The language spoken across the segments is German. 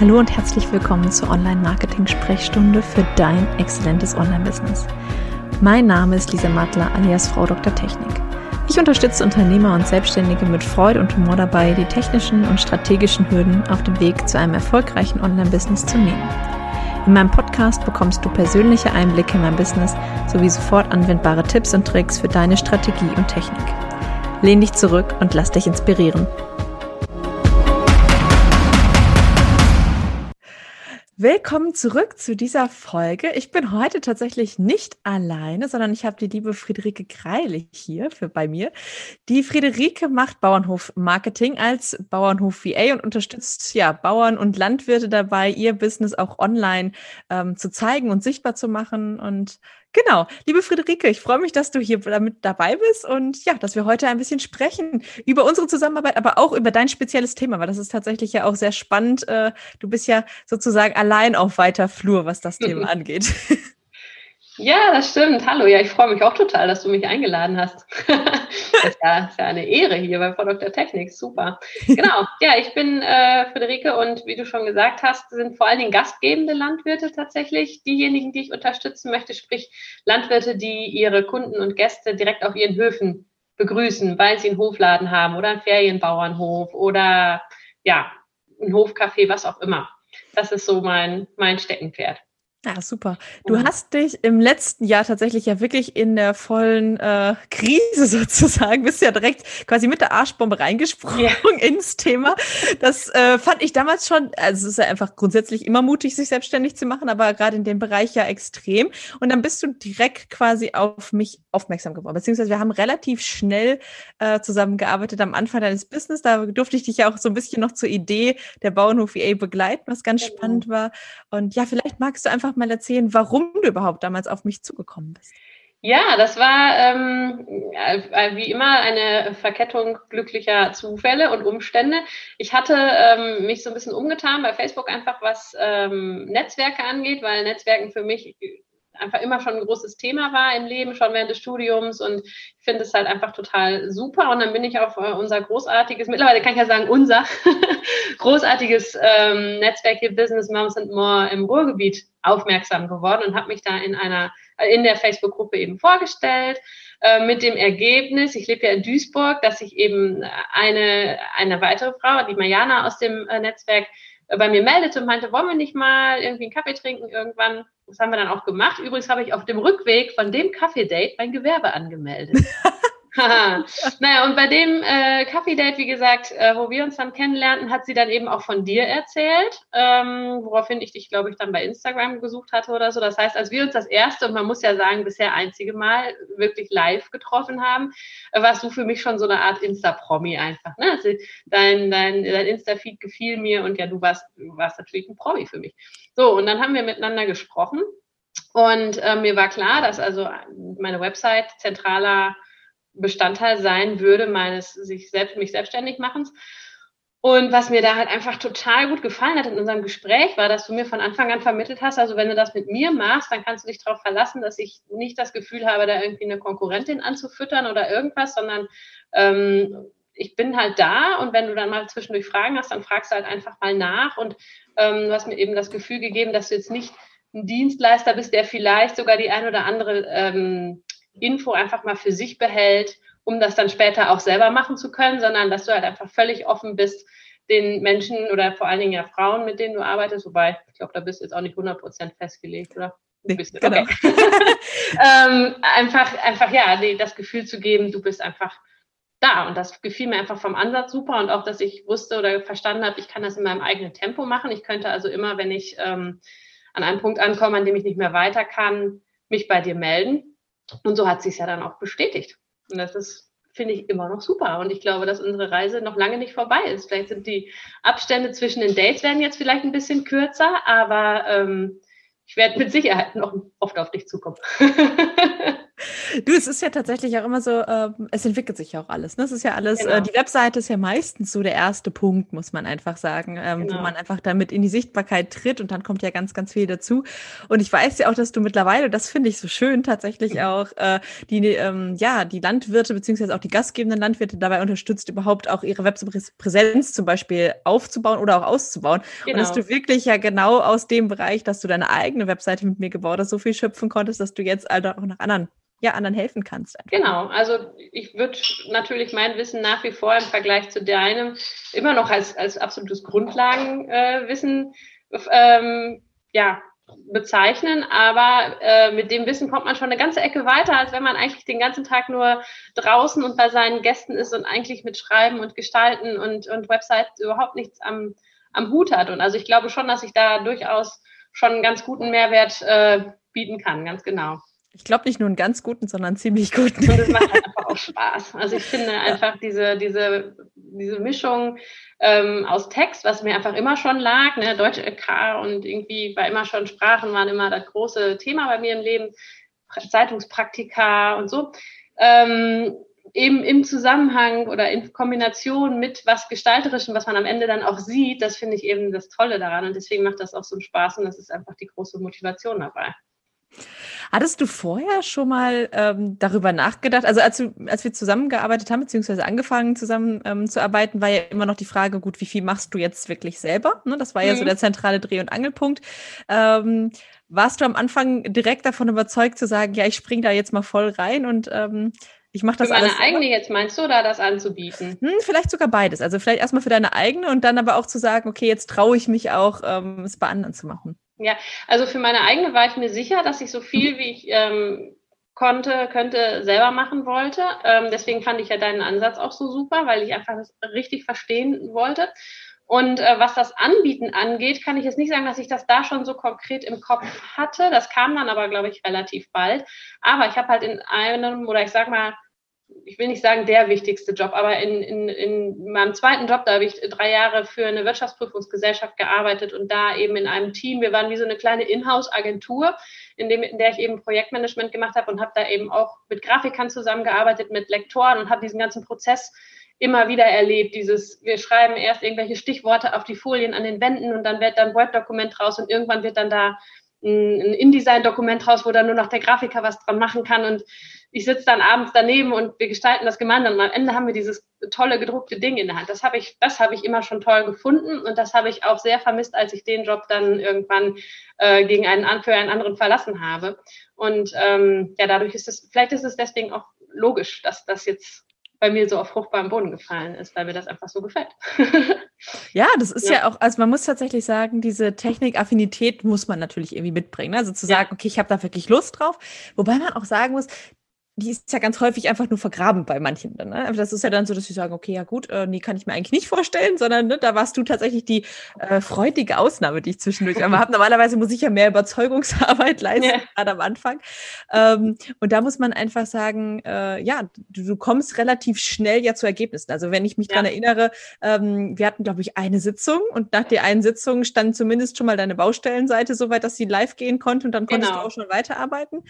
Hallo und herzlich willkommen zur Online-Marketing-Sprechstunde für dein exzellentes Online-Business. Mein Name ist Lisa Mattler alias Frau Dr. Technik. Ich unterstütze Unternehmer und Selbstständige mit Freude und Humor dabei, die technischen und strategischen Hürden auf dem Weg zu einem erfolgreichen Online-Business zu nehmen. In meinem Podcast bekommst du persönliche Einblicke in mein Business sowie sofort anwendbare Tipps und Tricks für deine Strategie und Technik. Lehn dich zurück und lass dich inspirieren. Willkommen zurück zu dieser Folge. Ich bin heute tatsächlich nicht alleine, sondern ich habe die liebe Friederike Greilich hier für bei mir. Die Friederike macht Bauernhof Marketing als Bauernhof VA und unterstützt ja Bauern und Landwirte dabei, ihr Business auch online ähm, zu zeigen und sichtbar zu machen. Und Genau. Liebe Friederike, ich freue mich, dass du hier damit dabei bist und ja, dass wir heute ein bisschen sprechen über unsere Zusammenarbeit, aber auch über dein spezielles Thema, weil das ist tatsächlich ja auch sehr spannend. Äh, du bist ja sozusagen allein auf weiter Flur, was das Thema angeht. Ja, das stimmt. Hallo, ja, ich freue mich auch total, dass du mich eingeladen hast. das ist ja, ist ja eine Ehre hier bei Frau Dr. Technik. Super. Genau. Ja, ich bin äh, Friederike und wie du schon gesagt hast, sind vor allen Dingen gastgebende Landwirte tatsächlich diejenigen, die ich unterstützen möchte, sprich Landwirte, die ihre Kunden und Gäste direkt auf ihren Höfen begrüßen, weil sie einen Hofladen haben oder einen Ferienbauernhof oder ja, ein Hofcafé, was auch immer. Das ist so mein, mein Steckenpferd. Ja, super. Du mhm. hast dich im letzten Jahr tatsächlich ja wirklich in der vollen äh, Krise sozusagen, bist ja direkt quasi mit der Arschbombe reingesprungen ja. ins Thema. Das äh, fand ich damals schon, also es ist ja einfach grundsätzlich immer mutig, sich selbstständig zu machen, aber gerade in dem Bereich ja extrem. Und dann bist du direkt quasi auf mich aufmerksam geworden, beziehungsweise wir haben relativ schnell äh, zusammengearbeitet am Anfang deines Business. Da durfte ich dich ja auch so ein bisschen noch zur Idee der Bauernhof EA begleiten, was ganz genau. spannend war. Und ja, vielleicht magst du einfach einfach mal erzählen, warum du überhaupt damals auf mich zugekommen bist? Ja, das war ähm, äh, wie immer eine Verkettung glücklicher Zufälle und Umstände. Ich hatte ähm, mich so ein bisschen umgetan bei Facebook einfach, was ähm, Netzwerke angeht, weil Netzwerken für mich einfach immer schon ein großes Thema war im Leben, schon während des Studiums. Und ich finde es halt einfach total super. Und dann bin ich auf äh, unser großartiges, mittlerweile kann ich ja sagen unser großartiges ähm, Netzwerk hier Business Moms and More im Ruhrgebiet aufmerksam geworden und habe mich da in einer in der Facebook-Gruppe eben vorgestellt äh, mit dem Ergebnis, ich lebe ja in Duisburg, dass ich eben eine, eine weitere Frau, die Mariana aus dem äh, Netzwerk, äh, bei mir meldete und meinte, wollen wir nicht mal irgendwie einen Kaffee trinken irgendwann? Das haben wir dann auch gemacht. Übrigens habe ich auf dem Rückweg von dem Kaffee-Date mein Gewerbe angemeldet. naja, und bei dem äh, Kaffee-Date, wie gesagt, äh, wo wir uns dann kennenlernten, hat sie dann eben auch von dir erzählt, ähm, woraufhin ich dich, glaube ich, dann bei Instagram gesucht hatte oder so. Das heißt, als wir uns das erste, und man muss ja sagen, bisher einzige Mal wirklich live getroffen haben, äh, warst du für mich schon so eine Art Insta-Promi einfach. Ne? Also dein dein, dein Insta-Feed gefiel mir und ja, du warst, du warst natürlich ein Promi für mich. So, und dann haben wir miteinander gesprochen. Und äh, mir war klar, dass also meine Website zentraler Bestandteil sein würde meines sich selbst mich selbstständig machens. Und was mir da halt einfach total gut gefallen hat in unserem Gespräch, war, dass du mir von Anfang an vermittelt hast, also wenn du das mit mir machst, dann kannst du dich darauf verlassen, dass ich nicht das Gefühl habe, da irgendwie eine Konkurrentin anzufüttern oder irgendwas, sondern ähm, ich bin halt da und wenn du dann mal zwischendurch Fragen hast, dann fragst du halt einfach mal nach und ähm, du hast mir eben das Gefühl gegeben, dass du jetzt nicht ein Dienstleister bist, der vielleicht sogar die ein oder andere ähm, Info einfach mal für sich behält, um das dann später auch selber machen zu können, sondern dass du halt einfach völlig offen bist, den Menschen oder vor allen Dingen ja Frauen, mit denen du arbeitest, wobei ich glaube, da bist du jetzt auch nicht 100% festgelegt, oder? Nee, bist, genau. Okay. ähm, einfach, einfach, ja, das Gefühl zu geben, du bist einfach da. Und das gefiel mir einfach vom Ansatz super und auch, dass ich wusste oder verstanden habe, ich kann das in meinem eigenen Tempo machen. Ich könnte also immer, wenn ich ähm, an einem Punkt ankomme, an dem ich nicht mehr weiter kann, mich bei dir melden und so hat sich ja dann auch bestätigt. Und das ist, finde ich, immer noch super. Und ich glaube, dass unsere Reise noch lange nicht vorbei ist. Vielleicht sind die Abstände zwischen den Dates werden jetzt vielleicht ein bisschen kürzer, aber ähm, ich werde mit Sicherheit noch oft auf dich zukommen. Du, es ist ja tatsächlich auch immer so, äh, es entwickelt sich ja auch alles. Ne? Es ist ja alles, äh, genau. äh, die Webseite ist ja meistens so der erste Punkt, muss man einfach sagen, ähm, genau. wo man einfach damit in die Sichtbarkeit tritt und dann kommt ja ganz, ganz viel dazu. Und ich weiß ja auch, dass du mittlerweile, das finde ich so schön, tatsächlich mhm. auch äh, die, ähm, ja, die Landwirte beziehungsweise auch die gastgebenden Landwirte dabei unterstützt, überhaupt auch ihre Webpräsenz zum Beispiel aufzubauen oder auch auszubauen. Genau. Und dass genau. du wirklich ja genau aus dem Bereich, dass du deine eigene Webseite mit mir gebaut hast, so viel schöpfen konntest, dass du jetzt also auch nach anderen ja, anderen helfen kannst. Einfach. Genau, also ich würde natürlich mein Wissen nach wie vor im Vergleich zu deinem immer noch als, als absolutes Grundlagenwissen äh, ähm, ja, bezeichnen, aber äh, mit dem Wissen kommt man schon eine ganze Ecke weiter, als wenn man eigentlich den ganzen Tag nur draußen und bei seinen Gästen ist und eigentlich mit Schreiben und Gestalten und, und Websites überhaupt nichts am, am Hut hat. Und also ich glaube schon, dass ich da durchaus schon einen ganz guten Mehrwert äh, bieten kann, ganz genau. Ich glaube nicht nur einen ganz guten, sondern einen ziemlich guten. Und es macht halt einfach auch Spaß. Also ich finde einfach diese, diese, diese Mischung ähm, aus Text, was mir einfach immer schon lag, ne, Deutsch LK und irgendwie war immer schon Sprachen waren immer das große Thema bei mir im Leben, Zeitungspraktika und so. Ähm, eben im Zusammenhang oder in Kombination mit was Gestalterischem, was man am Ende dann auch sieht, das finde ich eben das Tolle daran. Und deswegen macht das auch so einen Spaß und das ist einfach die große Motivation dabei. Hattest du vorher schon mal ähm, darüber nachgedacht? Also als, als wir zusammengearbeitet haben, beziehungsweise angefangen zusammen ähm, zu arbeiten, war ja immer noch die Frage, gut, wie viel machst du jetzt wirklich selber? Ne? Das war mhm. ja so mhm. der zentrale Dreh- und Angelpunkt. Ähm, warst du am Anfang direkt davon überzeugt zu sagen, ja, ich spring da jetzt mal voll rein und ähm, ich mache das für meine eigene jetzt meinst du oder das anzubieten? Hm, vielleicht sogar beides. Also vielleicht erstmal für deine eigene und dann aber auch zu sagen, okay, jetzt traue ich mich auch, ähm, es bei anderen zu machen. Ja, also für meine eigene war ich mir sicher, dass ich so viel wie ich ähm, konnte, könnte, selber machen wollte. Ähm, deswegen fand ich ja deinen Ansatz auch so super, weil ich einfach das richtig verstehen wollte. Und äh, was das Anbieten angeht, kann ich jetzt nicht sagen, dass ich das da schon so konkret im Kopf hatte. Das kam dann aber, glaube ich, relativ bald. Aber ich habe halt in einem, oder ich sag mal, ich will nicht sagen der wichtigste Job, aber in, in, in meinem zweiten Job, da habe ich drei Jahre für eine Wirtschaftsprüfungsgesellschaft gearbeitet und da eben in einem Team. Wir waren wie so eine kleine Inhouse-Agentur, in, in der ich eben Projektmanagement gemacht habe und habe da eben auch mit Grafikern zusammengearbeitet, mit Lektoren und habe diesen ganzen Prozess immer wieder erlebt. Dieses, wir schreiben erst irgendwelche Stichworte auf die Folien an den Wänden und dann wird dann ein Word-Dokument raus und irgendwann wird dann da ein InDesign-Dokument raus, wo dann nur noch der Grafiker was dran machen kann und ich sitze dann abends daneben und wir gestalten das gemeinsam und am Ende haben wir dieses tolle gedruckte Ding in der Hand. Das habe ich, das habe ich immer schon toll gefunden und das habe ich auch sehr vermisst, als ich den Job dann irgendwann äh, gegen einen für einen anderen verlassen habe. Und ähm, ja, dadurch ist es, vielleicht ist es deswegen auch logisch, dass das jetzt bei mir so auf fruchtbarem Boden gefallen ist, weil mir das einfach so gefällt. ja, das ist ja. ja. auch, also man muss tatsächlich sagen, diese Technikaffinität muss man natürlich irgendwie mitbringen. Ne? Also zu sagen, ja. okay, ich habe da wirklich Lust drauf. Wobei man auch sagen muss, die ist ja ganz häufig einfach nur vergraben bei manchen. Dann, ne? Das ist ja dann so, dass sie sagen, okay, ja gut, äh, nee, kann ich mir eigentlich nicht vorstellen, sondern ne, da warst du tatsächlich die äh, freudige Ausnahme, die ich zwischendurch einmal habe. Normalerweise muss ich ja mehr Überzeugungsarbeit leisten, ja. gerade am Anfang. Ähm, und da muss man einfach sagen, äh, ja, du, du, kommst relativ schnell ja zu Ergebnissen. Also wenn ich mich ja. dran erinnere, ähm, wir hatten, glaube ich, eine Sitzung und nach der einen Sitzung stand zumindest schon mal deine Baustellenseite so weit, dass sie live gehen konnte und dann konntest genau. du auch schon weiterarbeiten.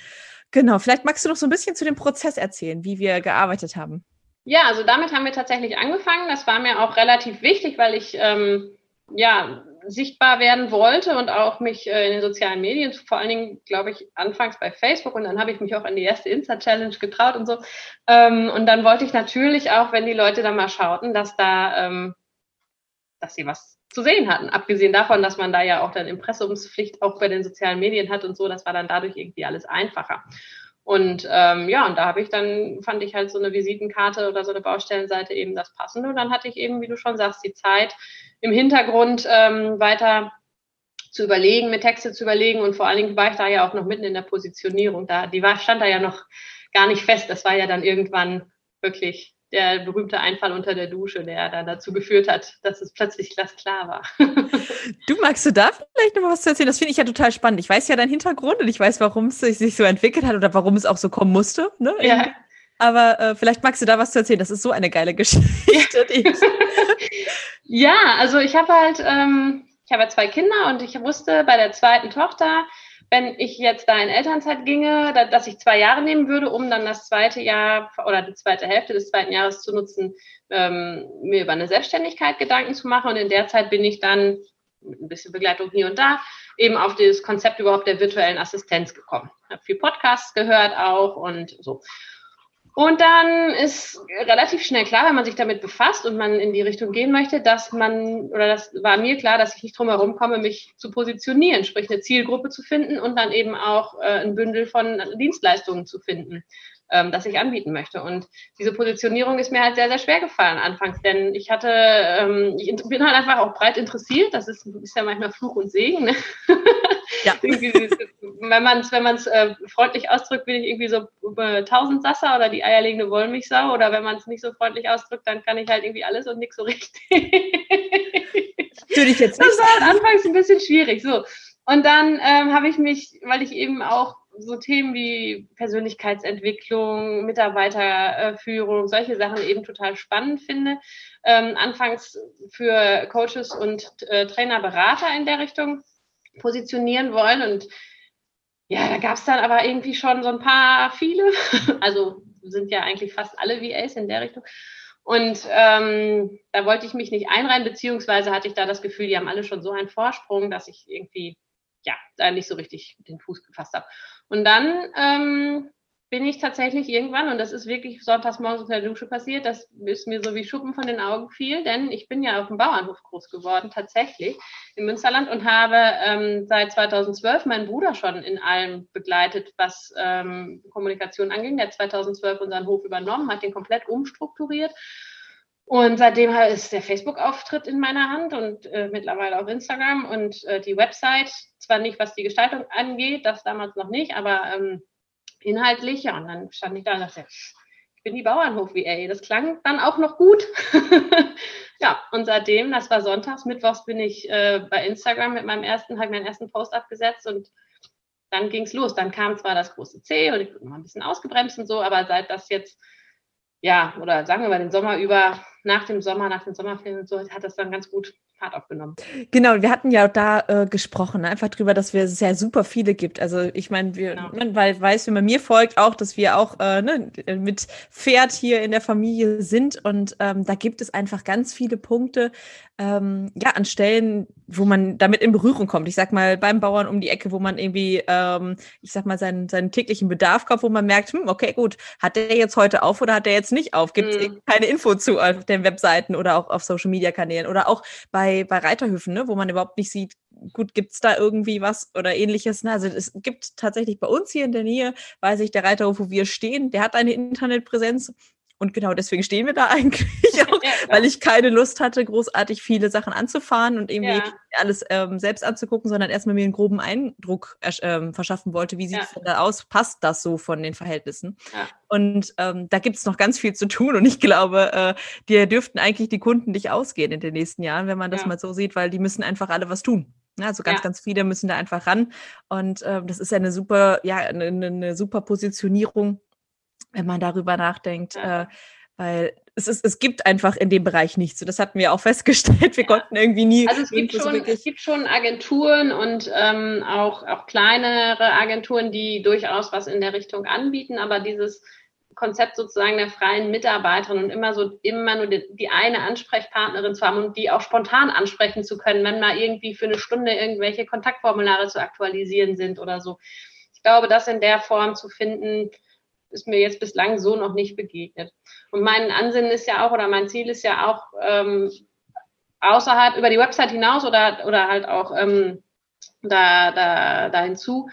Genau, vielleicht magst du noch so ein bisschen zu dem Prozess erzählen, wie wir gearbeitet haben. Ja, also damit haben wir tatsächlich angefangen. Das war mir auch relativ wichtig, weil ich ähm, ja sichtbar werden wollte und auch mich äh, in den sozialen Medien, vor allen Dingen, glaube ich, anfangs bei Facebook und dann habe ich mich auch an die erste Insta-Challenge getraut und so. Ähm, und dann wollte ich natürlich auch, wenn die Leute da mal schauten, dass da, ähm, dass sie was zu sehen hatten. Abgesehen davon, dass man da ja auch dann Impressumspflicht auch bei den sozialen Medien hat und so, das war dann dadurch irgendwie alles einfacher. Und ähm, ja, und da habe ich dann, fand ich halt so eine Visitenkarte oder so eine Baustellenseite eben das Passende. Und dann hatte ich eben, wie du schon sagst, die Zeit im Hintergrund ähm, weiter zu überlegen, mit Texte zu überlegen. Und vor allen Dingen war ich da ja auch noch mitten in der Positionierung. Da, die war, stand da ja noch gar nicht fest. Das war ja dann irgendwann wirklich der berühmte Einfall unter der Dusche, der dann dazu geführt hat, dass es plötzlich glasklar war. du magst du da vielleicht noch was zu erzählen? Das finde ich ja total spannend. Ich weiß ja deinen Hintergrund und ich weiß, warum es sich so entwickelt hat oder warum es auch so kommen musste. Ne? Ja. Aber äh, vielleicht magst du da was zu erzählen. Das ist so eine geile Geschichte. ja, also ich habe halt, ähm, ich habe zwei Kinder und ich wusste bei der zweiten Tochter, wenn ich jetzt da in Elternzeit ginge, da, dass ich zwei Jahre nehmen würde, um dann das zweite Jahr oder die zweite Hälfte des zweiten Jahres zu nutzen, ähm, mir über eine Selbstständigkeit Gedanken zu machen. Und in der Zeit bin ich dann mit ein bisschen Begleitung hier und da eben auf das Konzept überhaupt der virtuellen Assistenz gekommen. Ich habe viel Podcasts gehört auch und so. Und dann ist relativ schnell klar, wenn man sich damit befasst und man in die Richtung gehen möchte, dass man, oder das war mir klar, dass ich nicht drum herum komme, mich zu positionieren, sprich eine Zielgruppe zu finden und dann eben auch äh, ein Bündel von Dienstleistungen zu finden, ähm, das ich anbieten möchte. Und diese Positionierung ist mir halt sehr, sehr schwer gefallen anfangs, denn ich hatte, ähm, ich bin halt einfach auch breit interessiert, das ist, ist ja manchmal Fluch und Segen. Ne? Ja. wenn man es wenn man's, äh, freundlich ausdrückt, bin ich irgendwie so äh, Tausendsasser oder die eierlegende Wollmilchsau. Oder wenn man es nicht so freundlich ausdrückt, dann kann ich halt irgendwie alles und nichts so richtig. Würde ich jetzt nicht. Das war halt anfangs ein bisschen schwierig. So. Und dann ähm, habe ich mich, weil ich eben auch so Themen wie Persönlichkeitsentwicklung, Mitarbeiterführung, solche Sachen eben total spannend finde. Ähm, anfangs für Coaches und äh, Trainer, Berater in der Richtung positionieren wollen. Und ja, da gab es dann aber irgendwie schon so ein paar viele. Also sind ja eigentlich fast alle VAs in der Richtung. Und ähm, da wollte ich mich nicht einreihen, beziehungsweise hatte ich da das Gefühl, die haben alle schon so einen Vorsprung, dass ich irgendwie ja da nicht so richtig den Fuß gefasst habe. Und dann ähm, bin ich tatsächlich irgendwann, und das ist wirklich sonntags morgens unter der Dusche passiert, das ist mir so wie Schuppen von den Augen fiel, denn ich bin ja auf dem Bauernhof groß geworden, tatsächlich, im Münsterland und habe ähm, seit 2012 meinen Bruder schon in allem begleitet, was ähm, Kommunikation anging. Der hat 2012 unseren Hof übernommen, hat den komplett umstrukturiert. Und seitdem ist der Facebook-Auftritt in meiner Hand und äh, mittlerweile auch Instagram und äh, die Website, zwar nicht was die Gestaltung angeht, das damals noch nicht, aber ähm, inhaltlich. Ja, und dann stand ich da und dachte, ich bin die Bauernhof-VA. Das klang dann auch noch gut. ja, und seitdem, das war sonntags, mittwochs bin ich äh, bei Instagram mit meinem ersten, habe meinen ersten Post abgesetzt und dann ging es los. Dann kam zwar das große C und ich bin mal ein bisschen ausgebremst und so, aber seit das jetzt, ja, oder sagen wir mal den Sommer über, nach dem Sommer, nach den Sommerferien und so, hat das dann ganz gut Fahrt aufgenommen. Genau, wir hatten ja da äh, gesprochen, ne? einfach drüber, dass wir es ja super viele gibt. Also ich meine, wir, genau. man weil, weiß, wenn man mir folgt, auch, dass wir auch äh, ne, mit Pferd hier in der Familie sind und ähm, da gibt es einfach ganz viele Punkte, ähm, ja, an Stellen, wo man damit in Berührung kommt. Ich sag mal, beim Bauern um die Ecke, wo man irgendwie, ähm, ich sag mal, seinen, seinen täglichen Bedarf kauft, wo man merkt, hm, okay, gut, hat der jetzt heute auf oder hat der jetzt nicht auf? Gibt es mm. keine Info zu auf den Webseiten oder auch auf Social Media Kanälen oder auch bei, bei Reiterhöfen, ne, wo man überhaupt nicht sieht, gut, gibt's da irgendwie was oder ähnliches? Ne? Also es gibt tatsächlich bei uns hier in der Nähe, weiß ich, der Reiterhof, wo wir stehen, der hat eine Internetpräsenz und genau deswegen stehen wir da eigentlich auch, ja, weil ich keine Lust hatte, großartig viele Sachen anzufahren und irgendwie ja. alles ähm, selbst anzugucken, sondern erstmal mir einen groben Eindruck ähm, verschaffen wollte, wie sieht es da aus, passt das so von den Verhältnissen. Und ähm, da gibt es noch ganz viel zu tun und ich glaube, äh, dir dürften eigentlich die Kunden nicht ausgehen in den nächsten Jahren, wenn man das mal so sieht, weil die müssen einfach alle was tun. Also ganz, ja. ganz viele müssen da einfach ran. Und äh, das ist ja eine super, ja, eine, eine super Positionierung wenn man darüber nachdenkt, ja. äh, weil es, ist, es gibt einfach in dem Bereich nichts. Das hatten wir auch festgestellt. Wir ja. konnten irgendwie nie. Also es gibt, schon, es gibt schon Agenturen und ähm, auch, auch kleinere Agenturen, die durchaus was in der Richtung anbieten, aber dieses Konzept sozusagen der freien Mitarbeiterin und immer so immer nur die, die, eine Ansprechpartnerin zu haben und die auch spontan ansprechen zu können, wenn mal irgendwie für eine Stunde irgendwelche Kontaktformulare zu aktualisieren sind oder so. Ich glaube, das in der Form zu finden, ist mir jetzt bislang so noch nicht begegnet. Und mein Ansinnen ist ja auch, oder mein Ziel ist ja auch, ähm, außerhalb, über die Website hinaus oder, oder halt auch ähm, da, da, da hinzu,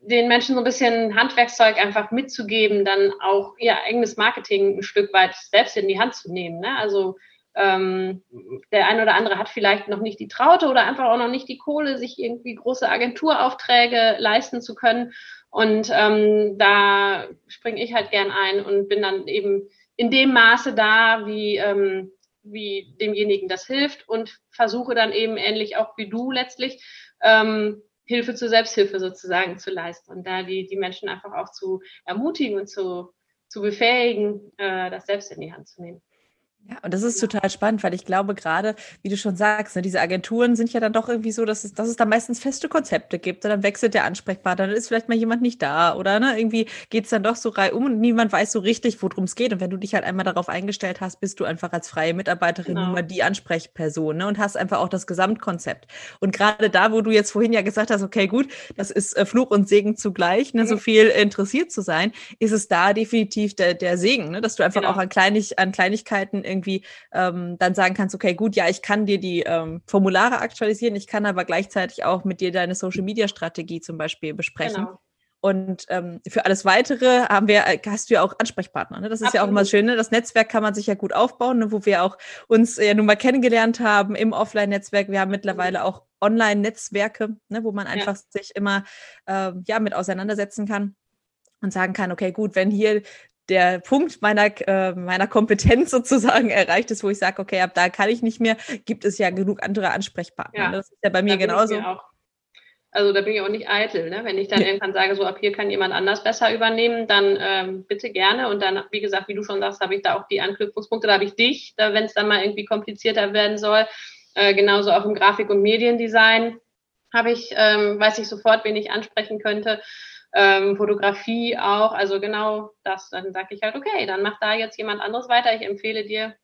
den Menschen so ein bisschen Handwerkszeug einfach mitzugeben, dann auch ihr eigenes Marketing ein Stück weit selbst in die Hand zu nehmen. Ne? Also ähm, der eine oder andere hat vielleicht noch nicht die Traute oder einfach auch noch nicht die Kohle, sich irgendwie große Agenturaufträge leisten zu können. Und ähm, da springe ich halt gern ein und bin dann eben in dem Maße da, wie, ähm, wie demjenigen das hilft und versuche dann eben ähnlich auch wie du letztlich ähm, Hilfe zur Selbsthilfe sozusagen zu leisten und da die, die Menschen einfach auch zu ermutigen und zu, zu befähigen, äh, das selbst in die Hand zu nehmen. Ja, und das ist total spannend, weil ich glaube, gerade, wie du schon sagst, ne, diese Agenturen sind ja dann doch irgendwie so, dass es, dass es da meistens feste Konzepte gibt. Und dann wechselt der Ansprechpartner, dann ist vielleicht mal jemand nicht da oder ne, irgendwie geht es dann doch so reihum und niemand weiß so richtig, worum es geht. Und wenn du dich halt einmal darauf eingestellt hast, bist du einfach als freie Mitarbeiterin genau. nur die Ansprechperson ne, und hast einfach auch das Gesamtkonzept. Und gerade da, wo du jetzt vorhin ja gesagt hast, okay, gut, das ist äh, Fluch und Segen zugleich, ne, mhm. so viel interessiert zu sein, ist es da definitiv der, der Segen, ne, dass du einfach genau. auch an, Kleinig, an Kleinigkeiten irgendwie ähm, dann sagen kannst, okay, gut, ja, ich kann dir die ähm, Formulare aktualisieren, ich kann aber gleichzeitig auch mit dir deine Social-Media-Strategie zum Beispiel besprechen. Genau. Und ähm, für alles Weitere haben wir, äh, hast du ja auch Ansprechpartner. Ne? Das ist Absolut. ja auch immer schön. Ne? Das Netzwerk kann man sich ja gut aufbauen, ne? wo wir auch uns ja nun mal kennengelernt haben im Offline-Netzwerk. Wir haben mittlerweile auch Online-Netzwerke, ne? wo man einfach ja. sich immer äh, ja mit auseinandersetzen kann und sagen kann, okay, gut, wenn hier der Punkt meiner, äh, meiner Kompetenz sozusagen erreicht ist, wo ich sage, okay, ab da kann ich nicht mehr, gibt es ja genug andere Ansprechpartner. Ja, das ist ja bei mir genauso. Also da bin ich auch nicht eitel. Ne? Wenn ich dann ja. irgendwann sage, so ab hier kann jemand anders besser übernehmen, dann ähm, bitte gerne. Und dann, wie gesagt, wie du schon sagst, habe ich da auch die Anknüpfungspunkte, da habe ich dich, da, wenn es dann mal irgendwie komplizierter werden soll. Äh, genauso auch im Grafik- und Mediendesign habe ich, ähm, weiß ich sofort, wen ich ansprechen könnte ähm, Fotografie auch, also genau das. Dann sage ich halt, okay, dann mach da jetzt jemand anderes weiter. Ich empfehle dir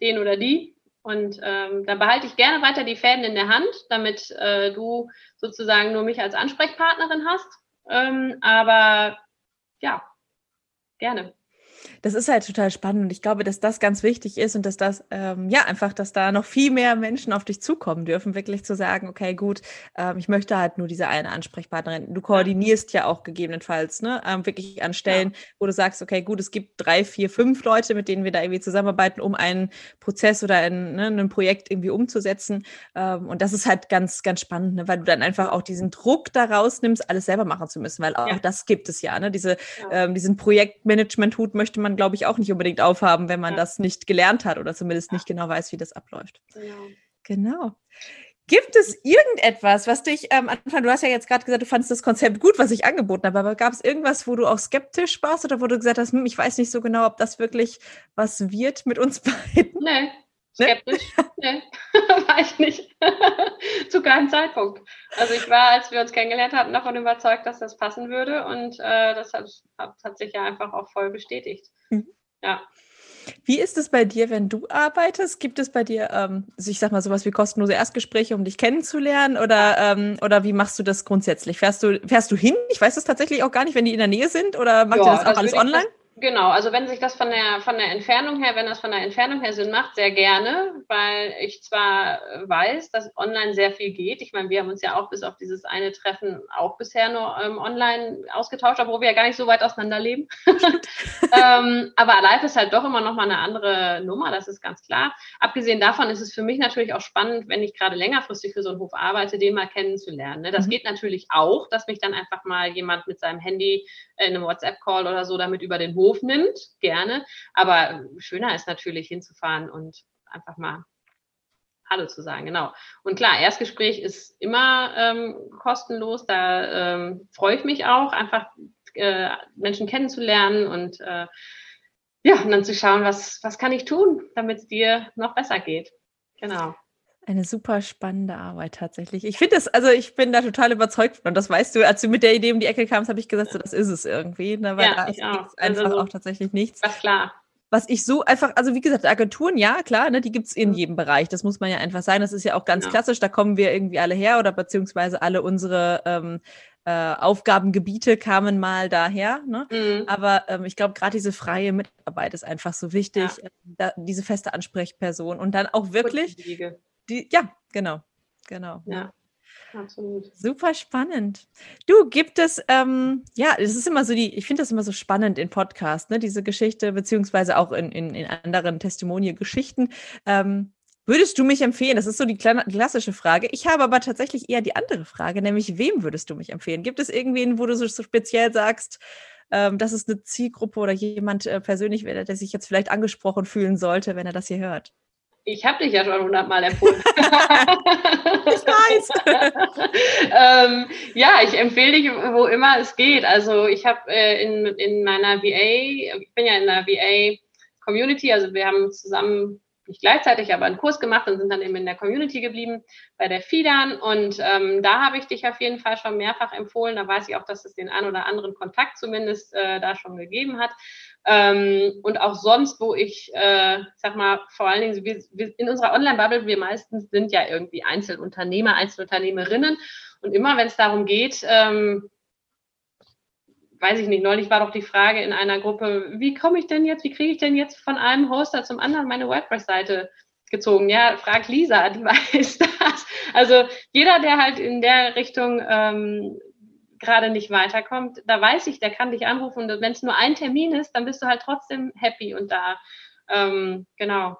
den oder die. Und ähm, dann behalte ich gerne weiter die Fäden in der Hand, damit äh, du sozusagen nur mich als Ansprechpartnerin hast. Ähm, aber ja, gerne das ist halt total spannend. Und ich glaube, dass das ganz wichtig ist und dass das, ähm, ja, einfach, dass da noch viel mehr Menschen auf dich zukommen dürfen, wirklich zu sagen, okay, gut, ähm, ich möchte halt nur diese eine Ansprechpartnerin. Du koordinierst ja auch gegebenenfalls, ne, ähm, wirklich an Stellen, ja. wo du sagst, okay, gut, es gibt drei, vier, fünf Leute, mit denen wir da irgendwie zusammenarbeiten, um einen Prozess oder ein, ne, ein Projekt irgendwie umzusetzen. Ähm, und das ist halt ganz, ganz spannend, ne, weil du dann einfach auch diesen Druck da rausnimmst, alles selber machen zu müssen, weil auch ja. das gibt es ja, ne, diese, ja. ähm, diesen Projektmanagement-Hut möchte man, glaube ich, auch nicht unbedingt aufhaben, wenn man ja. das nicht gelernt hat oder zumindest nicht genau weiß, wie das abläuft. Genau. genau. Gibt es irgendetwas, was dich am ähm, Anfang, du hast ja jetzt gerade gesagt, du fandest das Konzept gut, was ich angeboten habe, aber gab es irgendwas, wo du auch skeptisch warst oder wo du gesagt hast, hm, ich weiß nicht so genau, ob das wirklich was wird mit uns beiden? Nee, Ne? Skeptisch? Nee, war ich nicht. Zu keinem Zeitpunkt. Also ich war, als wir uns kennengelernt hatten, davon überzeugt, dass das passen würde und äh, das hat, hat, sich ja einfach auch voll bestätigt. Mhm. Ja. Wie ist es bei dir, wenn du arbeitest? Gibt es bei dir, ähm, also ich sag mal, sowas wie kostenlose Erstgespräche, um dich kennenzulernen? Oder, ähm, oder wie machst du das grundsätzlich? Fährst du, fährst du hin? Ich weiß es tatsächlich auch gar nicht, wenn die in der Nähe sind oder macht ja, ihr das auch das alles online? Genau, also wenn sich das von der, von der Entfernung her, wenn das von der Entfernung her Sinn macht, sehr gerne, weil ich zwar weiß, dass online sehr viel geht. Ich meine, wir haben uns ja auch bis auf dieses eine Treffen auch bisher nur ähm, online ausgetauscht, obwohl wir ja gar nicht so weit auseinander leben. ähm, aber live ist halt doch immer noch mal eine andere Nummer, das ist ganz klar. Abgesehen davon ist es für mich natürlich auch spannend, wenn ich gerade längerfristig für so einen Hof arbeite, den mal kennenzulernen. Ne? Das mhm. geht natürlich auch, dass mich dann einfach mal jemand mit seinem Handy in einem WhatsApp-Call oder so damit über den Hof nimmt, gerne. Aber schöner ist natürlich hinzufahren und einfach mal Hallo zu sagen, genau. Und klar, Erstgespräch ist immer ähm, kostenlos. Da ähm, freue ich mich auch, einfach äh, Menschen kennenzulernen und äh, ja, und dann zu schauen, was, was kann ich tun, damit es dir noch besser geht. Genau. Eine super spannende Arbeit tatsächlich. Ich finde es, also ich bin da total überzeugt von. Und das weißt du, als du mit der Idee um die Ecke kamst, habe ich gesagt, so, das ist es irgendwie. Ne? Weil ja, da ist auch. einfach also, auch tatsächlich nichts. Was klar. Was ich so einfach, also wie gesagt, Agenturen, ja, klar, ne, die gibt's in mhm. jedem Bereich. Das muss man ja einfach sagen. Das ist ja auch ganz ja. klassisch. Da kommen wir irgendwie alle her oder beziehungsweise alle unsere ähm, äh, Aufgabengebiete kamen mal daher. Ne? Mhm. Aber ähm, ich glaube, gerade diese freie Mitarbeit ist einfach so wichtig, ja. äh, da, diese feste Ansprechperson und dann auch wirklich die, ja, genau, genau. Ja. Absolut. Super spannend. Du, gibt es, ähm, ja, es ist immer so die, ich finde das immer so spannend in Podcasts, ne, diese Geschichte, beziehungsweise auch in, in, in anderen Testimonial-Geschichten. Ähm, würdest du mich empfehlen? Das ist so die klassische Frage. Ich habe aber tatsächlich eher die andere Frage, nämlich wem würdest du mich empfehlen? Gibt es irgendwen, wo du so speziell sagst, ähm, das ist eine Zielgruppe oder jemand äh, persönlich, der sich jetzt vielleicht angesprochen fühlen sollte, wenn er das hier hört? Ich habe dich ja schon hundertmal empfohlen. ich weiß. ähm, ja, ich empfehle dich, wo immer es geht. Also ich habe äh, in, in meiner VA, ich bin ja in der VA Community. Also wir haben zusammen nicht gleichzeitig, aber einen Kurs gemacht und sind dann eben in der Community geblieben bei der Fidan. Und ähm, da habe ich dich auf jeden Fall schon mehrfach empfohlen. Da weiß ich auch, dass es den einen oder anderen Kontakt zumindest äh, da schon gegeben hat. Ähm, und auch sonst, wo ich, äh, sag mal, vor allen Dingen, wir, wir in unserer Online-Bubble, wir meistens sind ja irgendwie Einzelunternehmer, Einzelunternehmerinnen. Und immer, wenn es darum geht, ähm, weiß ich nicht, neulich war doch die Frage in einer Gruppe, wie komme ich denn jetzt, wie kriege ich denn jetzt von einem Hoster zum anderen meine WordPress-Seite gezogen? Ja, frag Lisa, die weiß das. Also jeder, der halt in der Richtung ähm, gerade nicht weiterkommt, da weiß ich, der kann dich anrufen und wenn es nur ein Termin ist, dann bist du halt trotzdem happy und da. Ähm, genau.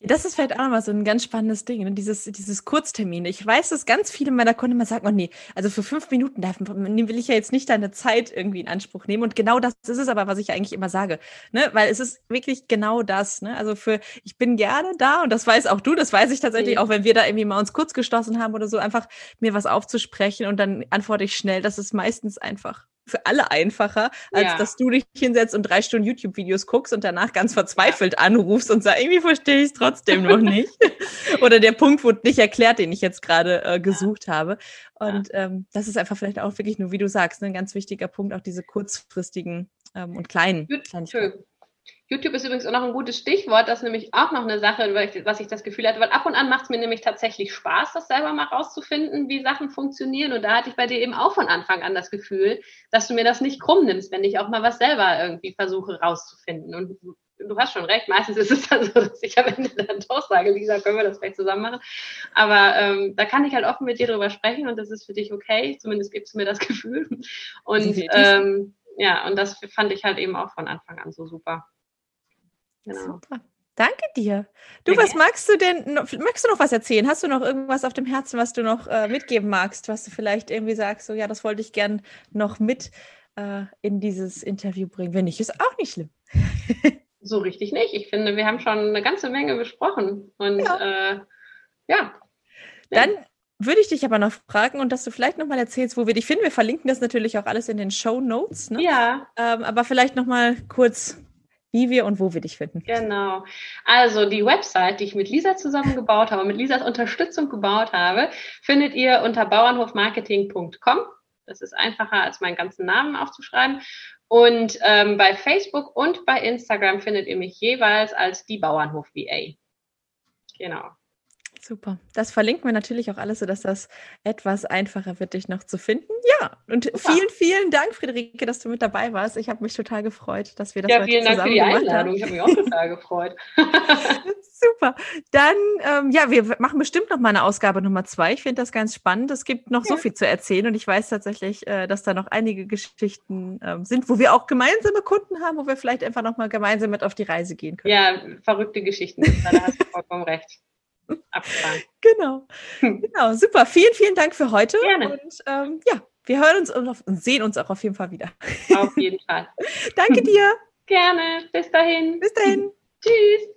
Das ist vielleicht auch nochmal so ein ganz spannendes Ding, ne? dieses, dieses Kurztermin. Ich weiß, dass ganz viele meiner Kunden immer sagen, oh nee, also für fünf Minuten darf, will ich ja jetzt nicht deine Zeit irgendwie in Anspruch nehmen. Und genau das ist es aber, was ich eigentlich immer sage. Ne? Weil es ist wirklich genau das. Ne? Also für, ich bin gerne da und das weiß auch du, das weiß ich tatsächlich, mhm. auch wenn wir da irgendwie mal uns kurz geschlossen haben oder so, einfach mir was aufzusprechen und dann antworte ich schnell. Das ist meistens einfach für alle einfacher, als ja. dass du dich hinsetzt und drei Stunden YouTube-Videos guckst und danach ganz verzweifelt anrufst und sagst, irgendwie verstehe ich es trotzdem noch nicht. Oder der Punkt wurde nicht erklärt, den ich jetzt gerade äh, gesucht ja. habe. Und ja. ähm, das ist einfach vielleicht auch wirklich nur, wie du sagst, ne, ein ganz wichtiger Punkt, auch diese kurzfristigen ähm, und kleinen. Schön. YouTube ist übrigens auch noch ein gutes Stichwort, das ist nämlich auch noch eine Sache, was ich das Gefühl hatte, weil ab und an macht es mir nämlich tatsächlich Spaß, das selber mal rauszufinden, wie Sachen funktionieren. Und da hatte ich bei dir eben auch von Anfang an das Gefühl, dass du mir das nicht krumm nimmst, wenn ich auch mal was selber irgendwie versuche rauszufinden. Und du hast schon recht, meistens ist es dann so, dass ich am Ende dann doch sage, Lisa, können wir das vielleicht zusammen machen. Aber ähm, da kann ich halt offen mit dir drüber sprechen und das ist für dich okay, zumindest gibst du mir das Gefühl. Und ähm, ja, und das fand ich halt eben auch von Anfang an so super. Genau. Super. Danke dir. Du, ja, was magst du denn, magst du noch was erzählen? Hast du noch irgendwas auf dem Herzen, was du noch äh, mitgeben magst, was du vielleicht irgendwie sagst, so ja, das wollte ich gern noch mit äh, in dieses Interview bringen? Wenn nicht, ist auch nicht schlimm. so richtig nicht. Ich finde, wir haben schon eine ganze Menge besprochen. Und ja. Äh, ja. Dann würde ich dich aber noch fragen und dass du vielleicht nochmal erzählst, wo wir dich finden. Wir verlinken das natürlich auch alles in den Show Notes. Ne? Ja. Ähm, aber vielleicht nochmal kurz, wie wir und wo wir dich finden. Genau. Also die Website, die ich mit Lisa zusammengebaut habe, mit Lisas Unterstützung gebaut habe, findet ihr unter bauernhofmarketing.com. Das ist einfacher, als meinen ganzen Namen aufzuschreiben. Und ähm, bei Facebook und bei Instagram findet ihr mich jeweils als die Bauernhof VA. Genau. Super. Das verlinken wir natürlich auch alles, sodass das etwas einfacher wird, dich noch zu finden. Ja, und Super. vielen, vielen Dank, Friederike, dass du mit dabei warst. Ich habe mich total gefreut, dass wir das ja, heute zusammen Dank für die Einladung. Ich habe mich auch total gefreut. Super. Dann, ähm, ja, wir machen bestimmt noch mal eine Ausgabe Nummer zwei. Ich finde das ganz spannend. Es gibt noch ja. so viel zu erzählen und ich weiß tatsächlich, äh, dass da noch einige Geschichten äh, sind, wo wir auch gemeinsame Kunden haben, wo wir vielleicht einfach noch mal gemeinsam mit auf die Reise gehen können. Ja, verrückte Geschichten. Da hast du vollkommen recht. Abfahren. Genau. Hm. Genau, super. Vielen, vielen Dank für heute. Gerne. Und ähm, ja, wir hören uns und sehen uns auch auf jeden Fall wieder. Auf jeden Fall. Danke dir. Gerne. Bis dahin. Bis dahin. Tschüss.